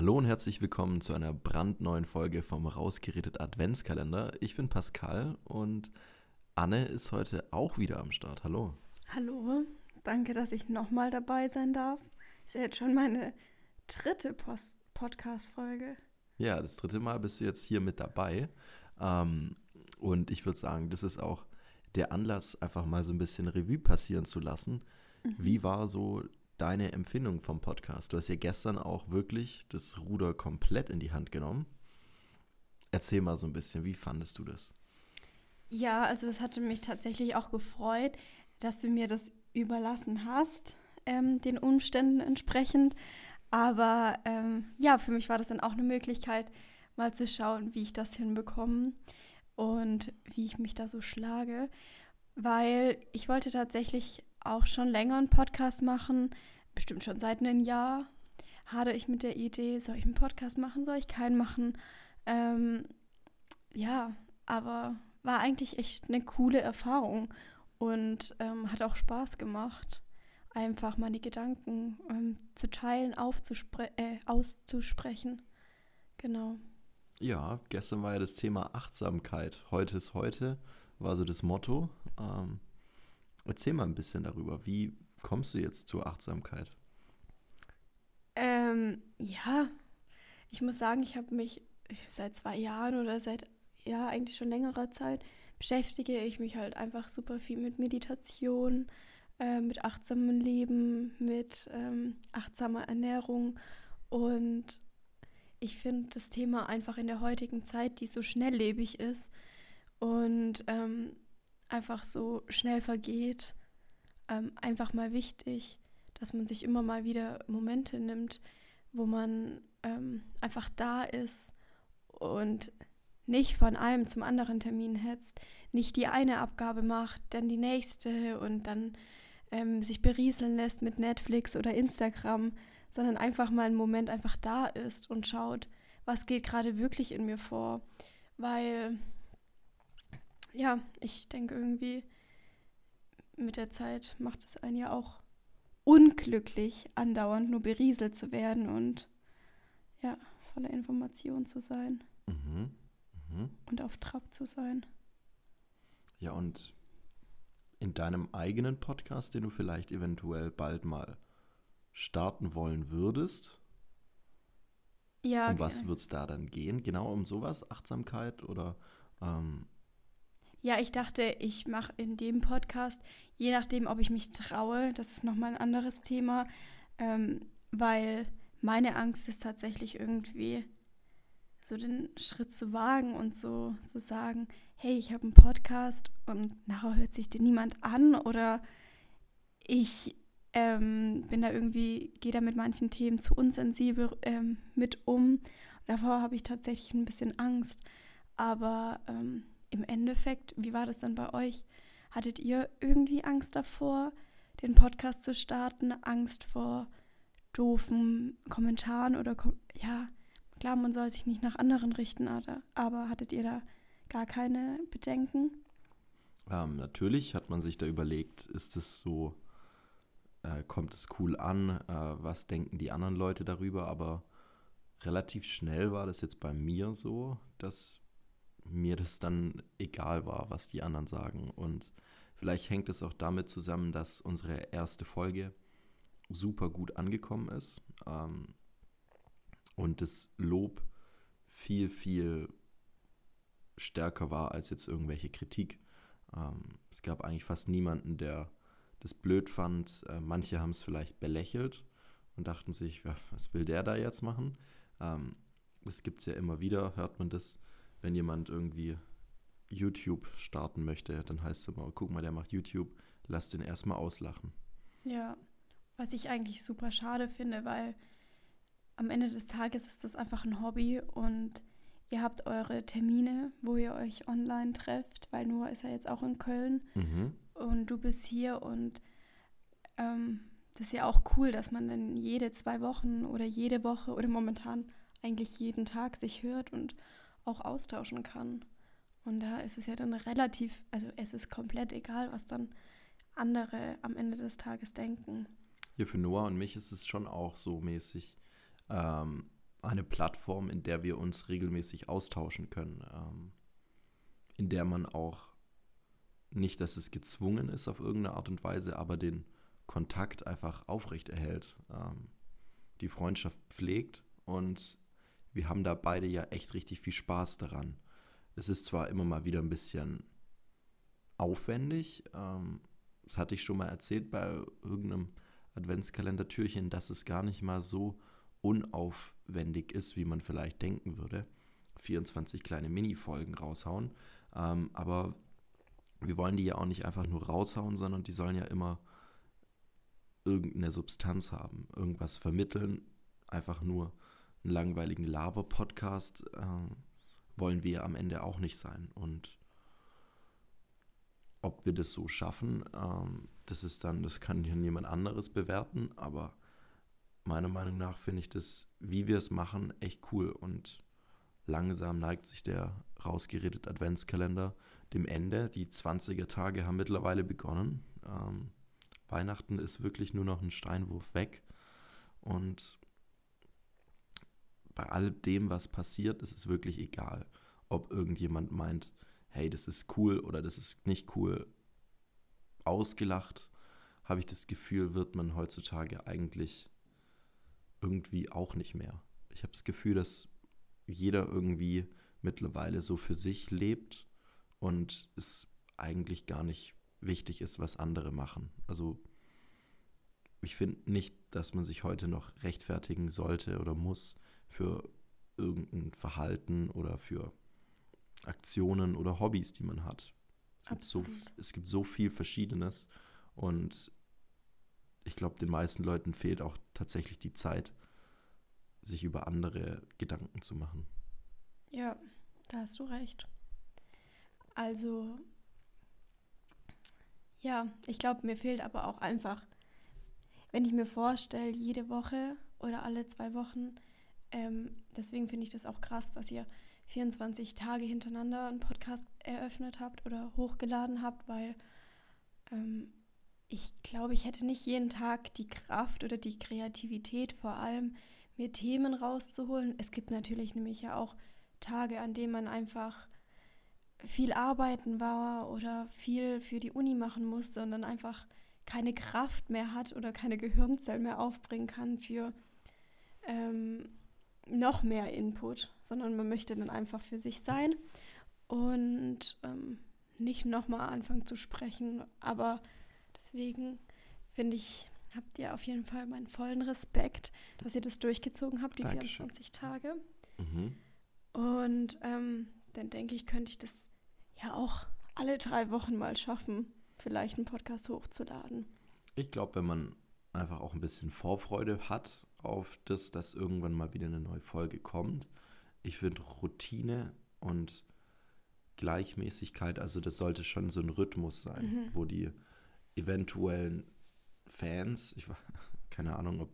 Hallo und herzlich willkommen zu einer brandneuen Folge vom Rausgeredet Adventskalender. Ich bin Pascal und Anne ist heute auch wieder am Start. Hallo. Hallo, danke, dass ich nochmal dabei sein darf. Ist ja jetzt schon meine dritte Podcast-Folge. Ja, das dritte Mal bist du jetzt hier mit dabei. Ähm, und ich würde sagen, das ist auch der Anlass, einfach mal so ein bisschen Revue passieren zu lassen. Mhm. Wie war so deine Empfindung vom Podcast? Du hast ja gestern auch wirklich das Ruder komplett in die Hand genommen. Erzähl mal so ein bisschen, wie fandest du das? Ja, also es hatte mich tatsächlich auch gefreut, dass du mir das überlassen hast, ähm, den Umständen entsprechend. Aber ähm, ja, für mich war das dann auch eine Möglichkeit, mal zu schauen, wie ich das hinbekomme und wie ich mich da so schlage. Weil ich wollte tatsächlich auch schon länger einen Podcast machen, bestimmt schon seit einem Jahr. Hatte ich mit der Idee, soll ich einen Podcast machen, soll ich keinen machen? Ähm, ja, aber war eigentlich echt eine coole Erfahrung und ähm, hat auch Spaß gemacht, einfach mal die Gedanken ähm, zu teilen, äh, auszusprechen. Genau. Ja, gestern war ja das Thema Achtsamkeit. Heute ist heute, war so das Motto. Ähm, erzähl mal ein bisschen darüber. Wie kommst du jetzt zur Achtsamkeit? Ähm, ja, ich muss sagen, ich habe mich seit zwei Jahren oder seit ja eigentlich schon längerer Zeit beschäftige ich mich halt einfach super viel mit Meditation, äh, mit achtsamem Leben, mit ähm, achtsamer Ernährung und ich finde das Thema einfach in der heutigen Zeit, die so schnelllebig ist und ähm, einfach so schnell vergeht, ähm, einfach mal wichtig, dass man sich immer mal wieder Momente nimmt, wo man ähm, einfach da ist und nicht von einem zum anderen Termin hetzt, nicht die eine Abgabe macht, dann die nächste und dann ähm, sich berieseln lässt mit Netflix oder Instagram, sondern einfach mal einen Moment einfach da ist und schaut, was geht gerade wirklich in mir vor. Weil, ja, ich denke irgendwie, mit der Zeit macht es einen ja auch unglücklich, andauernd nur berieselt zu werden und ja, voller Information zu sein. Mhm. Mhm. Und auf Trab zu sein. Ja, und in deinem eigenen Podcast, den du vielleicht eventuell bald mal starten wollen würdest, ja, um was wird es da dann gehen? Genau um sowas? Achtsamkeit oder? Ähm ja, ich dachte, ich mache in dem Podcast, je nachdem, ob ich mich traue, das ist nochmal ein anderes Thema, ähm, weil meine Angst ist tatsächlich irgendwie, so den Schritt zu wagen und so zu sagen, hey, ich habe einen Podcast und nachher hört sich den niemand an oder ich ähm, bin da irgendwie, gehe da mit manchen Themen zu unsensibel ähm, mit um. Davor habe ich tatsächlich ein bisschen Angst. Aber ähm, im Endeffekt, wie war das dann bei euch? Hattet ihr irgendwie Angst davor, den Podcast zu starten? Angst vor doofen Kommentaren oder ja, klar, man soll sich nicht nach anderen richten, aber hattet ihr da gar keine Bedenken? Ähm, natürlich hat man sich da überlegt, ist es so, äh, kommt es cool an, äh, was denken die anderen Leute darüber, aber relativ schnell war das jetzt bei mir so, dass mir das dann egal war, was die anderen sagen. Und vielleicht hängt es auch damit zusammen, dass unsere erste Folge super gut angekommen ist. Ähm, und das Lob viel, viel stärker war als jetzt irgendwelche Kritik. Ähm, es gab eigentlich fast niemanden, der das blöd fand. Äh, manche haben es vielleicht belächelt und dachten sich, ja, was will der da jetzt machen? Ähm, das gibt es ja immer wieder, hört man das, wenn jemand irgendwie YouTube starten möchte, dann heißt es immer, guck mal, der macht YouTube, lass den erstmal auslachen. Ja, was ich eigentlich super schade finde, weil am Ende des Tages ist das einfach ein Hobby und ihr habt eure Termine, wo ihr euch online trefft, weil Noah ist ja jetzt auch in Köln mhm. und du bist hier und ähm, das ist ja auch cool, dass man dann jede zwei Wochen oder jede Woche oder momentan eigentlich jeden Tag sich hört und auch austauschen kann. Und da ist es ja dann relativ, also es ist komplett egal, was dann andere am Ende des Tages denken. Ja, für Noah und mich ist es schon auch so mäßig, ähm, eine Plattform, in der wir uns regelmäßig austauschen können, ähm, in der man auch nicht, dass es gezwungen ist auf irgendeine Art und Weise, aber den Kontakt einfach aufrechterhält, ähm, die Freundschaft pflegt und wir haben da beide ja echt richtig viel Spaß daran. Es ist zwar immer mal wieder ein bisschen aufwendig, ähm, das hatte ich schon mal erzählt bei irgendeinem Adventskalendertürchen, dass es gar nicht mal so unaufwendig ist, wie man vielleicht denken würde. 24 kleine Mini-Folgen raushauen. Ähm, aber wir wollen die ja auch nicht einfach nur raushauen, sondern die sollen ja immer irgendeine Substanz haben, irgendwas vermitteln. Einfach nur einen langweiligen Laber-Podcast äh, wollen wir am Ende auch nicht sein. Und ob wir das so schaffen, ähm, das ist dann, das kann ja niemand anderes bewerten, aber meiner Meinung nach finde ich das, wie wir es machen, echt cool und langsam neigt sich der rausgeredet Adventskalender dem Ende. Die 20er Tage haben mittlerweile begonnen. Ähm, Weihnachten ist wirklich nur noch ein Steinwurf weg und bei all dem, was passiert, ist es wirklich egal, ob irgendjemand meint, hey, das ist cool oder das ist nicht cool, ausgelacht, habe ich das Gefühl, wird man heutzutage eigentlich irgendwie auch nicht mehr. Ich habe das Gefühl, dass jeder irgendwie mittlerweile so für sich lebt und es eigentlich gar nicht wichtig ist, was andere machen. Also ich finde nicht, dass man sich heute noch rechtfertigen sollte oder muss für irgendein Verhalten oder für Aktionen oder Hobbys, die man hat. Es gibt, so, es gibt so viel Verschiedenes und ich glaube, den meisten Leuten fehlt auch tatsächlich die Zeit, sich über andere Gedanken zu machen. Ja, da hast du recht. Also, ja, ich glaube, mir fehlt aber auch einfach, wenn ich mir vorstelle, jede Woche oder alle zwei Wochen, ähm, deswegen finde ich das auch krass, dass ihr 24 Tage hintereinander einen Podcast eröffnet habt oder hochgeladen habt, weil ähm, ich glaube, ich hätte nicht jeden Tag die Kraft oder die Kreativität, vor allem mir Themen rauszuholen. Es gibt natürlich nämlich ja auch Tage, an denen man einfach viel arbeiten war oder viel für die Uni machen musste und dann einfach keine Kraft mehr hat oder keine Gehirnzellen mehr aufbringen kann für ähm, noch mehr Input, sondern man möchte dann einfach für sich sein und ähm, nicht nochmal anfangen zu sprechen. Aber deswegen finde ich, habt ihr auf jeden Fall meinen vollen Respekt, dass ihr das durchgezogen habt, die Dankeschön. 24 Tage. Mhm. Und ähm, dann denke ich, könnte ich das ja auch alle drei Wochen mal schaffen, vielleicht einen Podcast hochzuladen. Ich glaube, wenn man einfach auch ein bisschen Vorfreude hat auf das, dass irgendwann mal wieder eine neue Folge kommt. Ich finde Routine und Gleichmäßigkeit, also das sollte schon so ein Rhythmus sein, mhm. wo die eventuellen Fans, ich keine Ahnung, ob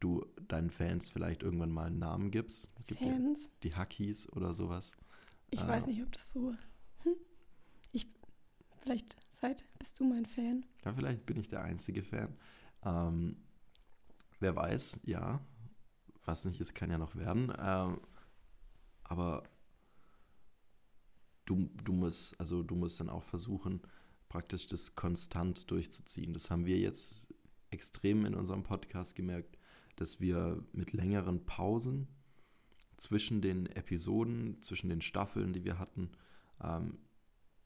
du deinen Fans vielleicht irgendwann mal einen Namen gibst. Gibt Fans? Die Hackies oder sowas. Ich äh, weiß nicht, ob das so. Hm? Ich, vielleicht seit bist du mein Fan. Ja, vielleicht bin ich der einzige Fan. Ähm, wer weiß, ja. Was nicht ist, kann ja noch werden. Ähm, aber du, du musst, also du musst dann auch versuchen, praktisch das konstant durchzuziehen. Das haben wir jetzt extrem in unserem Podcast gemerkt, dass wir mit längeren Pausen zwischen den Episoden, zwischen den Staffeln, die wir hatten, ähm,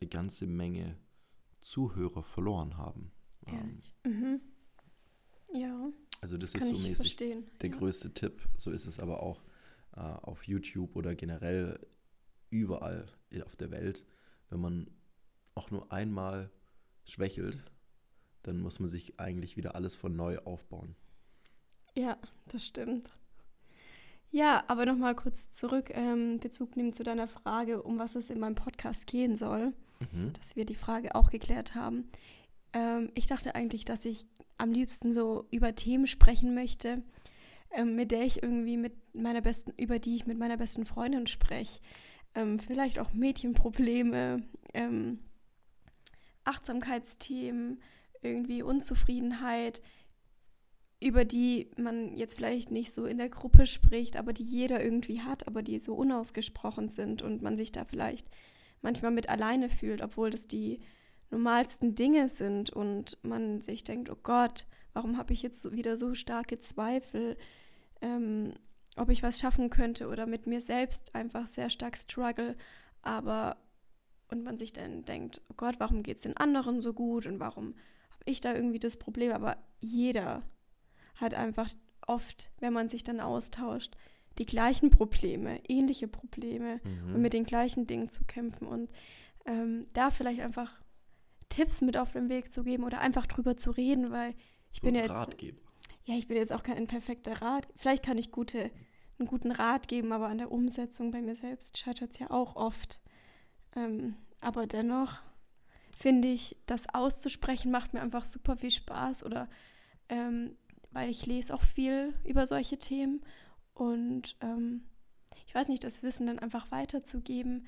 eine ganze Menge Zuhörer verloren haben. Ähm, mhm. Ja. Also das, das ist so mäßig der ja. größte Tipp. So ist es aber auch äh, auf YouTube oder generell überall auf der Welt. Wenn man auch nur einmal schwächelt, dann muss man sich eigentlich wieder alles von neu aufbauen. Ja, das stimmt. Ja, aber nochmal kurz zurück, ähm, Bezug nehmen zu deiner Frage, um was es in meinem Podcast gehen soll, mhm. dass wir die Frage auch geklärt haben. Ähm, ich dachte eigentlich, dass ich am liebsten so über Themen sprechen möchte, ähm, mit der ich irgendwie mit meiner besten, über die ich mit meiner besten Freundin spreche. Ähm, vielleicht auch Mädchenprobleme, ähm, Achtsamkeitsthemen, irgendwie Unzufriedenheit über die man jetzt vielleicht nicht so in der Gruppe spricht, aber die jeder irgendwie hat, aber die so unausgesprochen sind und man sich da vielleicht manchmal mit alleine fühlt, obwohl das die normalsten Dinge sind und man sich denkt, oh Gott, warum habe ich jetzt wieder so starke Zweifel, ähm, ob ich was schaffen könnte oder mit mir selbst einfach sehr stark struggle, aber und man sich dann denkt, oh Gott, warum geht es den anderen so gut und warum habe ich da irgendwie das Problem, aber jeder hat einfach oft, wenn man sich dann austauscht, die gleichen Probleme, ähnliche Probleme mhm. und mit den gleichen Dingen zu kämpfen. Und ähm, da vielleicht einfach Tipps mit auf den Weg zu geben oder einfach drüber zu reden, weil ich so bin ja jetzt Ratgeber. ja, ich bin jetzt auch kein perfekter Rat. Vielleicht kann ich gute, einen guten Rat geben, aber an der Umsetzung bei mir selbst scheitert es ja auch oft. Ähm, aber dennoch finde ich, das auszusprechen macht mir einfach super viel Spaß oder ähm, weil ich lese auch viel über solche Themen und ähm, ich weiß nicht, das Wissen dann einfach weiterzugeben,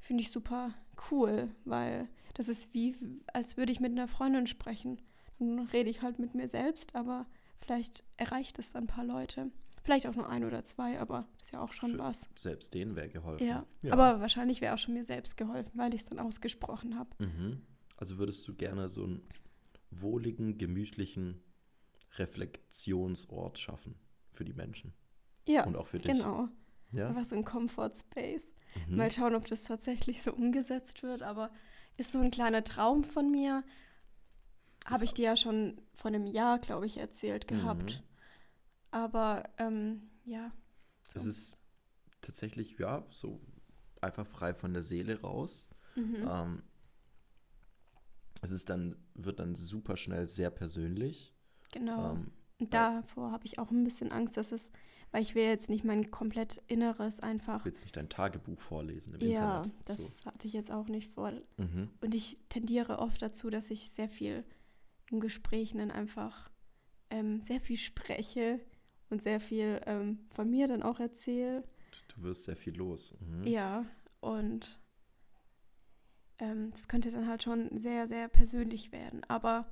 finde ich super cool, weil das ist wie, als würde ich mit einer Freundin sprechen. Dann rede ich halt mit mir selbst, aber vielleicht erreicht es ein paar Leute. Vielleicht auch nur ein oder zwei, aber das ist ja auch schon Für was. Selbst denen wäre geholfen. Ja, ja. aber wahrscheinlich wäre auch schon mir selbst geholfen, weil ich es dann ausgesprochen habe. Mhm. Also würdest du gerne so einen wohligen, gemütlichen Reflexionsort schaffen für die Menschen? Ja, und auch für dich. Genau. Ja? Einfach so ein Comfort Space. Mhm. Mal schauen, ob das tatsächlich so umgesetzt wird, aber ist so ein kleiner Traum von mir. Habe ich dir ja schon vor einem Jahr, glaube ich, erzählt gehabt. Mhm. Aber ähm, ja. So. Das ist tatsächlich, ja, so einfach frei von der Seele raus. Mhm. Ähm, es ist dann, wird dann super schnell sehr persönlich. Genau. Ähm, davor habe ich auch ein bisschen Angst, dass es, weil ich will jetzt nicht mein komplett Inneres einfach. Du willst nicht dein Tagebuch vorlesen im ja, Internet. Ja, das so. hatte ich jetzt auch nicht vor. Mhm. Und ich tendiere oft dazu, dass ich sehr viel in Gesprächen dann einfach ähm, sehr viel spreche und sehr viel ähm, von mir dann auch erzähle. Du wirst sehr viel los. Mhm. Ja, und ähm, das könnte dann halt schon sehr, sehr persönlich werden. Aber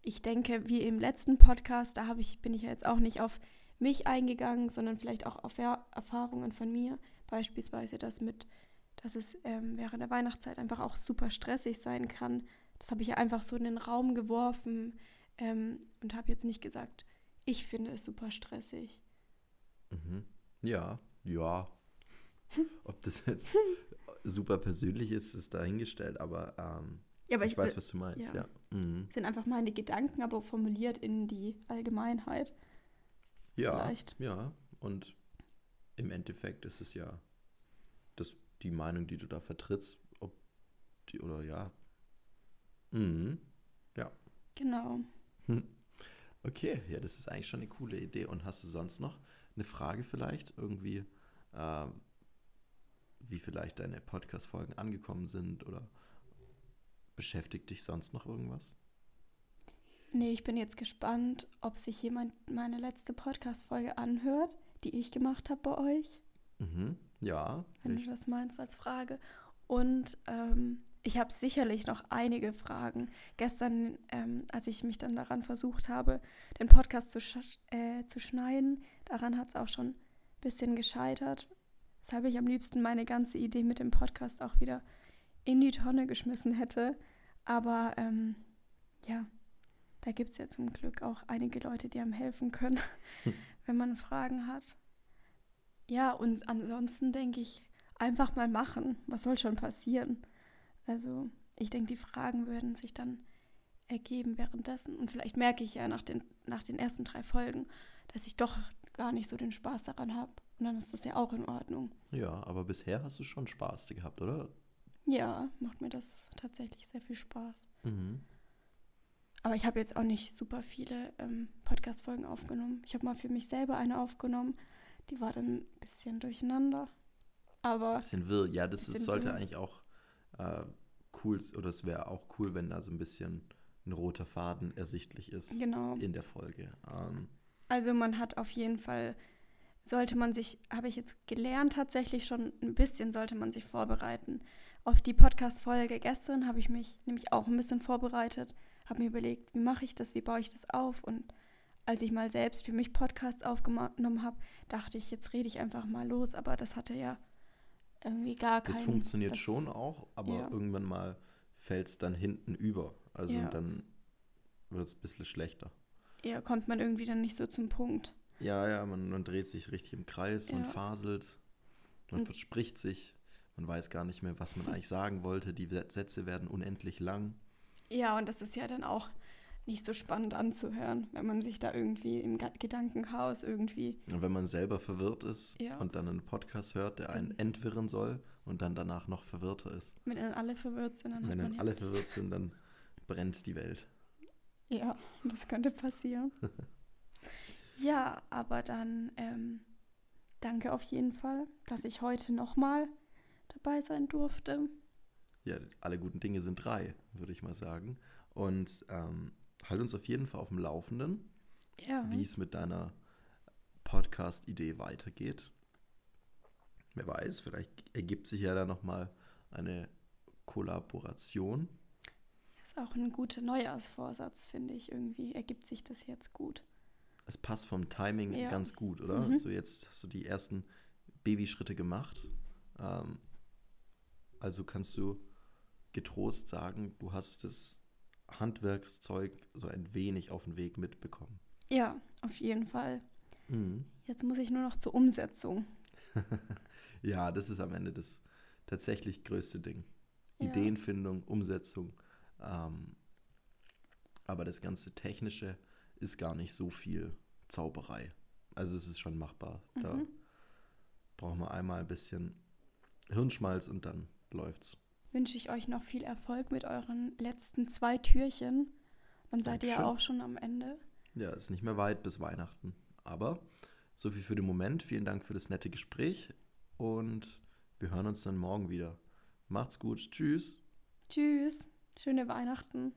ich denke, wie im letzten Podcast, da ich, bin ich ja jetzt auch nicht auf mich eingegangen, sondern vielleicht auch auf er Erfahrungen von mir. Beispielsweise das mit, dass es ähm, während der Weihnachtszeit einfach auch super stressig sein kann. Das habe ich ja einfach so in den Raum geworfen ähm, und habe jetzt nicht gesagt, ich finde es super stressig. Mhm. Ja, ja. Ob das jetzt super persönlich ist, ist dahingestellt, aber, ähm, ja, aber ich, ich, weiß, was du meinst, ja. ja. Mhm. Sind einfach meine Gedanken, aber formuliert in die Allgemeinheit. Ja, Vielleicht. ja. Und im Endeffekt ist es ja das, die Meinung, die du da vertrittst, ob die oder ja. Mhm. Ja. Genau. Hm. Okay, ja, das ist eigentlich schon eine coole Idee. Und hast du sonst noch eine Frage vielleicht irgendwie, äh, wie vielleicht deine Podcast-Folgen angekommen sind oder beschäftigt dich sonst noch irgendwas? Nee, ich bin jetzt gespannt, ob sich jemand meine letzte Podcast-Folge anhört, die ich gemacht habe bei euch. Mhm, ja. Wenn ich. du das meinst als Frage. Und ähm, ich habe sicherlich noch einige Fragen. Gestern, ähm, als ich mich dann daran versucht habe, den Podcast zu, sch äh, zu schneiden, daran hat es auch schon ein bisschen gescheitert. Weshalb ich am liebsten meine ganze Idee mit dem Podcast auch wieder in die Tonne geschmissen hätte. Aber ähm, ja, da gibt es ja zum Glück auch einige Leute, die einem helfen können, hm. wenn man Fragen hat. Ja, und ansonsten denke ich, einfach mal machen. Was soll schon passieren? Also ich denke, die Fragen würden sich dann ergeben währenddessen. Und vielleicht merke ich ja nach den, nach den ersten drei Folgen, dass ich doch gar nicht so den Spaß daran habe. Und dann ist das ja auch in Ordnung. Ja, aber bisher hast du schon Spaß gehabt, oder? Ja, macht mir das tatsächlich sehr viel Spaß. Mhm. Aber ich habe jetzt auch nicht super viele ähm, Podcast-Folgen aufgenommen. Ich habe mal für mich selber eine aufgenommen. Die war dann ein bisschen durcheinander. Aber. Ein bisschen wirr. Ja, das ist, sollte wirr. eigentlich auch äh, cool, oder es wäre auch cool, wenn da so ein bisschen ein roter Faden ersichtlich ist genau. in der Folge. Ähm, also man hat auf jeden Fall, sollte man sich, habe ich jetzt gelernt tatsächlich schon ein bisschen, sollte man sich vorbereiten. Auf die Podcast-Folge gestern habe ich mich nämlich auch ein bisschen vorbereitet, habe mir überlegt, wie mache ich das, wie baue ich das auf und als ich mal selbst für mich Podcasts aufgenommen habe, dachte ich, jetzt rede ich einfach mal los, aber das hatte ja irgendwie gar keinen. Das funktioniert das, schon auch, aber ja. irgendwann mal fällt es dann hinten über. Also ja. dann wird es ein bisschen schlechter. Ja, kommt man irgendwie dann nicht so zum Punkt. Ja, ja, man, man dreht sich richtig im Kreis, ja. man faselt, man Und verspricht sich, man weiß gar nicht mehr, was man eigentlich sagen wollte. Die Sätze werden unendlich lang. Ja, und das ist ja dann auch nicht so spannend anzuhören, wenn man sich da irgendwie im Gedankenchaos irgendwie. Und wenn man selber verwirrt ist ja. und dann einen Podcast hört, der einen entwirren soll und dann danach noch verwirrter ist. Wenn dann alle verwirrt sind, dann Wenn dann alle verwirrt sind, dann brennt die Welt. Ja, das könnte passieren. ja, aber dann ähm, danke auf jeden Fall, dass ich heute nochmal dabei sein durfte. Ja, alle guten Dinge sind drei, würde ich mal sagen. Und ähm, halt uns auf jeden Fall auf dem Laufenden, ja. wie es mit deiner Podcast-Idee weitergeht. Wer weiß, vielleicht ergibt sich ja da nochmal eine Kollaboration. Das ist auch ein guter Neujahrsvorsatz, finde ich. Irgendwie ergibt sich das jetzt gut. Es passt vom Timing ja. ganz gut, oder? Mhm. So jetzt hast du die ersten Babyschritte gemacht. Ähm, also kannst du getrost sagen, du hast das Handwerkszeug so ein wenig auf den Weg mitbekommen. Ja, auf jeden Fall. Mhm. Jetzt muss ich nur noch zur Umsetzung. ja, das ist am Ende das tatsächlich größte Ding. Ja. Ideenfindung, Umsetzung. Ähm, aber das ganze Technische ist gar nicht so viel Zauberei. Also es ist schon machbar. Mhm. Da brauchen wir einmal ein bisschen Hirnschmalz und dann läuft's wünsche ich euch noch viel Erfolg mit euren letzten zwei Türchen. Dann seid Dankeschön. ihr ja auch schon am Ende. Ja, ist nicht mehr weit bis Weihnachten. Aber so viel für den Moment. Vielen Dank für das nette Gespräch und wir hören uns dann morgen wieder. Macht's gut. Tschüss. Tschüss. Schöne Weihnachten.